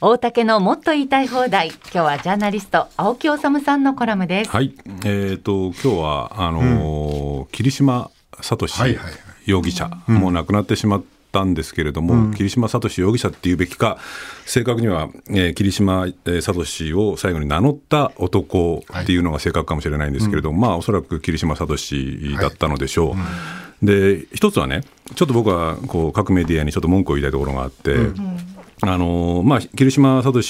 大竹のもっと言いたい放題。今日はジャーナリスト青木治さんのコラムです。はい。えーと、今日はあのーうん、霧島聡容疑者、はいはい、もう亡くなってしまったんですけれども、うん、霧島聡容疑者っていうべきか正確には、えー、霧島聡を最後に名乗った男っていうのが正確かもしれないんですけれども、はい、まあおそらく霧島聡だったのでしょう。はい。うん、で一つはねちょっと僕はこう各メディアにちょっと文句を言いたいところがあって、うんあのまあ、桐島聡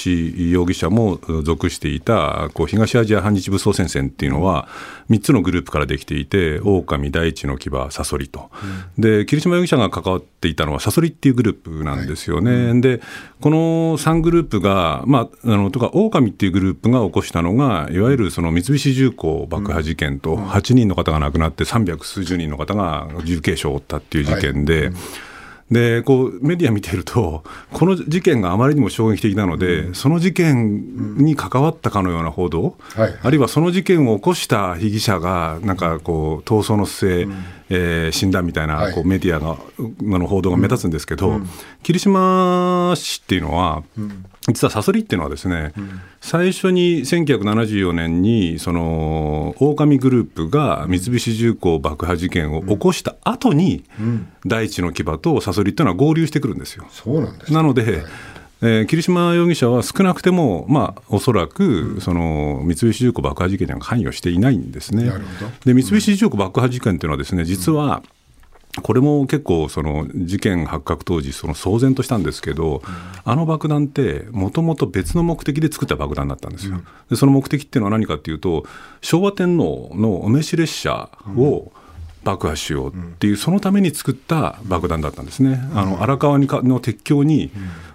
容疑者も属していたこう東アジア反日武装戦線っていうのは3つのグループからできていて狼第一の牙サソリと、うん、で桐島容疑者が関わっていたのはサソリっていうグループなんですよね、はい、でこの3グループが、まあ、あのとか狼っていうグループが起こしたのがいわゆるその三菱重工爆破事件と8人の方が亡くなって300数十人の方が重軽傷を負ったっていう事件で。はい。うんでこうメディア見てると、この事件があまりにも衝撃的なので、うん、その事件に関わったかのような報道、はい、あるいはその事件を起こした被疑者が、なんかこう、逃走の末、うん、えー、死んだみたいなこうメディアがの報道が目立つんですけど、うん、霧島氏っていうのは、実はサソリっていうのはですね、うん、最初に1974年にその狼グループが三菱重工爆破事件を起こした後に、うん、第一の牙とサソリっていうのは合流してくるんですよ。そうなんです、なので、はい。えー、桐島容疑者は少なくても、まあ、おそらく、その三菱重工爆破事件には関与していないんですね。で三菱重工爆破事件というのはですね実は、これも結構その事件発覚当時その騒然としたんですけど、あの爆弾ってもともと別の目的で作った爆弾だったんですよ。でその目的っていうのは何かっていうと昭和天皇のお召し列車を爆破しようっていう、そのために作った爆弾だったんですね。あの荒川にかの鉄橋に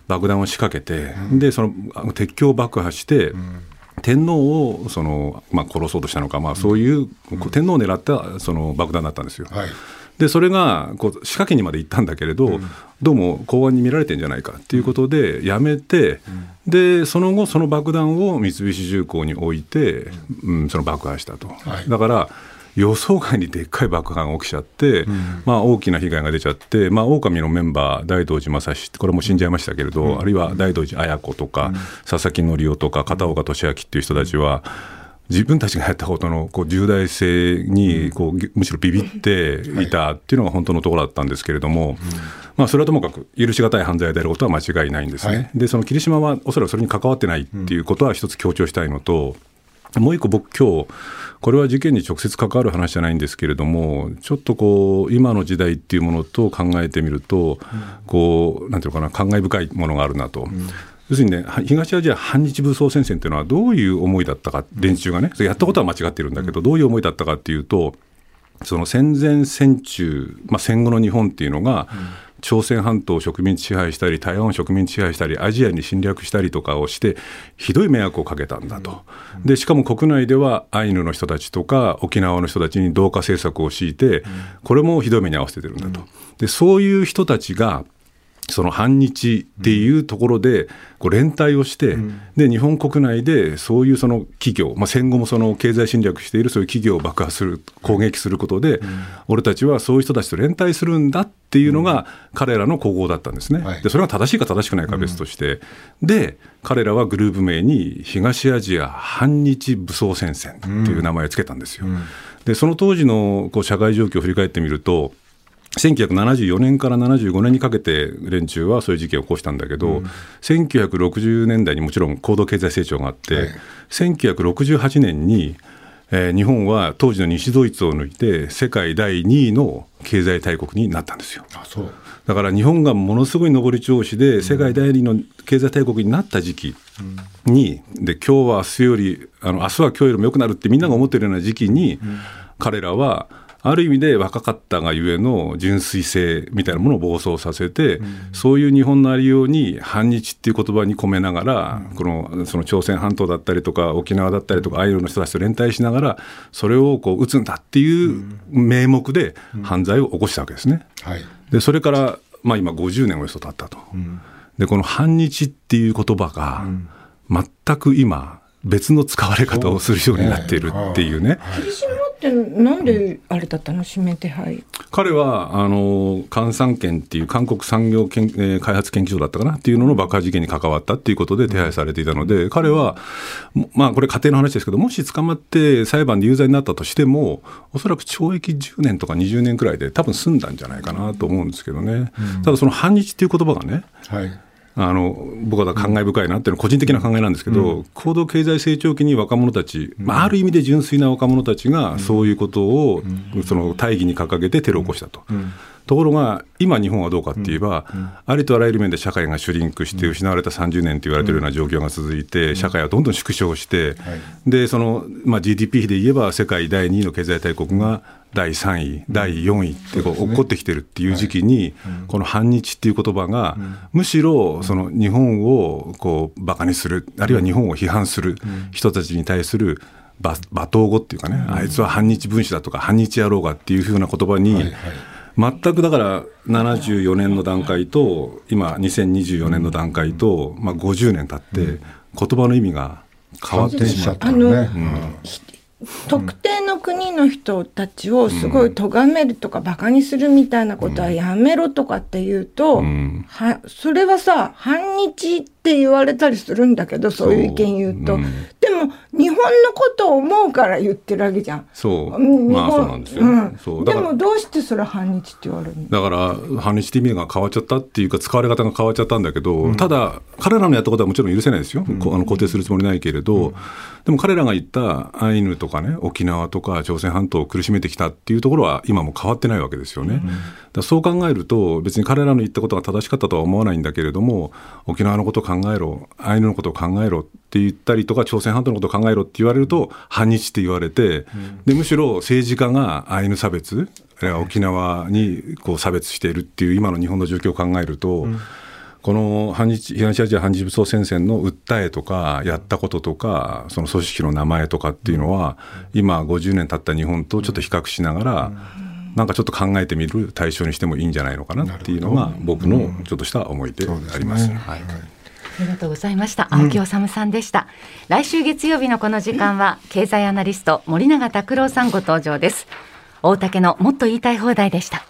爆弾を仕掛けて、でその鉄橋を爆破して、天皇をその、まあ、殺そうとしたのか、まあ、そういう、天皇を狙ったその爆弾だったんですよ。はいでそれがこう仕掛けにまで行ったんだけれど、うん、どうも公安に見られてんじゃないかっていうことでやめて、うん、でその後その爆弾を三菱重工に置いて、うん、その爆破したと、はい、だから予想外にでっかい爆破が起きちゃって、うん、まあ、大きな被害が出ちゃって、まあ、狼のメンバー、大道寺正史、これも死んじゃいましたけれど、うん、あるいは大道寺綾子とか、うん、佐々木則夫とか、片岡俊明っていう人たちは、自分たちがやったことのこう重大性にこうむしろビビっていたっていうのが本当のところだったんですけれども、まあ、それはともかく許し難い犯罪であることは間違いないんですね。はい、でその霧島はおそらくそれに関わってないっていうことは一つ強調したいのと、もう一個僕今日これは事件に直接関わる話じゃないんですけれどもちょっとこう今の時代っていうものと考えてみると、こうなんていうのかな感慨深いものがあるなと。要するにね、東アジア反日武装戦線というのはどういう思いだったか、連中がね、やったことは間違ってるんだけど、どういう思いだったかっていうと、その戦前戦中、まあ、戦後の日本っていうのが、朝鮮半島を植民地支配したり、台湾を植民地支配したり、アジアに侵略したりとかをして、ひどい迷惑をかけたんだと。で、しかも国内ではアイヌの人たちとか、沖縄の人たちに同化政策を強いて、これもひどい目に遭わせてるんだと。で、そういう人たちが、その反日っていうところでこう連帯をして、で日本国内でそういうその企業、まあ、戦後もその経済侵略しているそういう企業を爆破する攻撃することで、俺たちはそういう人たちと連帯するんだっていうのが彼らの古豪だったんですね。でそれが正しいか正しくないか別として、で彼らはグループ名に東アジア反日武装戦線っていう名前を付けたんですよ。でその当時のこう社会状況を振り返ってみると1974年から75年にかけて連中はそういう事件を起こしたんだけど、うん、1960年代にもちろん高度経済成長があって、はい、1968年に、えー、日本は当時の西ドイツを抜いて世界第2位の経済大国になったんですよ。だから日本がものすごい上り調子で世界第2位の経済大国になった時期に、うん、で今日は明日よりあの明日は今日よりも良くなるってみんなが思ってるような時期に、うん、彼らはある意味で若かったがゆえの純粋性みたいなものを暴走させて、うん、そういう日本のありように反日っていう言葉に込めながら、うん、このその朝鮮半島だったりとか沖縄だったりとかアイヌの人たちと連帯しながらそれをこう打つんだっていう名目で犯罪を起こしたわけですね。はい、でそれから、まあ、今50年およそ経ったと。でこの反日っていう言葉が全く今別の使われ方をするようになっているっていうね。霧島っでなんであれだったの？指名手配。彼はあの韓産研っていう韓国産業研、えー、開発研究所だったかなっていうのの爆破事件に関わったっていうことで手配されていたので、彼は、まあ、これ、家庭の話ですけど、もし捕まって裁判で有罪になったとしても、おそらく懲役10年とか20年くらいで、多分済んだんじゃないかなと思うんですけどね、うん、ただ、その反日っていう言葉がね、はいあの僕は感慨深いなっていうのは個人的な考えなんですけど、うん、高度経済成長期に若者たち、まあ、ある意味で純粋な若者たちがそういうことを、その大義に掲げてテロを起こしたと。ところが、今、日本はどうかって言えば、ありとあらゆる面で社会がシュリンクして、失われた30年と言われているような状況が続いて、社会はどんどん縮小して、でそのまあ、GDP 比で言えば、世界第2位の経済大国が第3位、第4位ってこう起こってきてるっていう時期に、この反日っていう言葉が、むしろその日本をこうバカにする、あるいは日本を批判する人たちに対する罵倒語っていうかね、あいつは反日分子だとか、反日野郎がっていうふうな言葉に、全くだから74年の段階と、今、2024年の段階と、まあ、50年経って、言葉の意味が変わってしまった、ね。特定の国の人たちをすごい咎めるとかバカにするみたいなことはやめろとかって言うと、うん、はそれはさ反日って言われたりするんだけどそういう意見言うと、うん、日本のことを思うから言ってるわけじゃん。そう。まあそうなんですよ、うん、そう。でもどうしてそれ反日って言われるの？だから反日って意味が変わっちゃったっていうか使われ方が変わっちゃったんだけど、ただ彼らのやったことはもちろん許せないですよ、あの肯定するつもりないけれど、でも彼らが言ったアイヌとかね沖縄とか朝鮮半島を苦しめてきたっていうところは今も変わってないわけですよね。だそう考えると別に彼らの言ったことが正しかったとは思わないんだけれども沖縄のことを考えろアイヌのことを考えろって言ったりとか朝鮮半島のことを考えろって言われると反日って言われて、でむしろ政治家がアイヌ差別沖縄にこう差別しているっていう今の日本の状況を考えると、うん。この反日東アジア反日武装戦線の訴えとか、やったこととか、その組織の名前とかっていうのは、今、50年経った日本とちょっと比較しながら、なんかちょっと考えてみる対象にしてもいいんじゃないのかなっていうのが、僕のちょっとした思いであります。はい、ありがとうございました。青木治さんでした。うん、来週月曜日のこの時間は、経済アナリスト森永卓郎さんご登場です。大竹のもっと言いたい放題でした。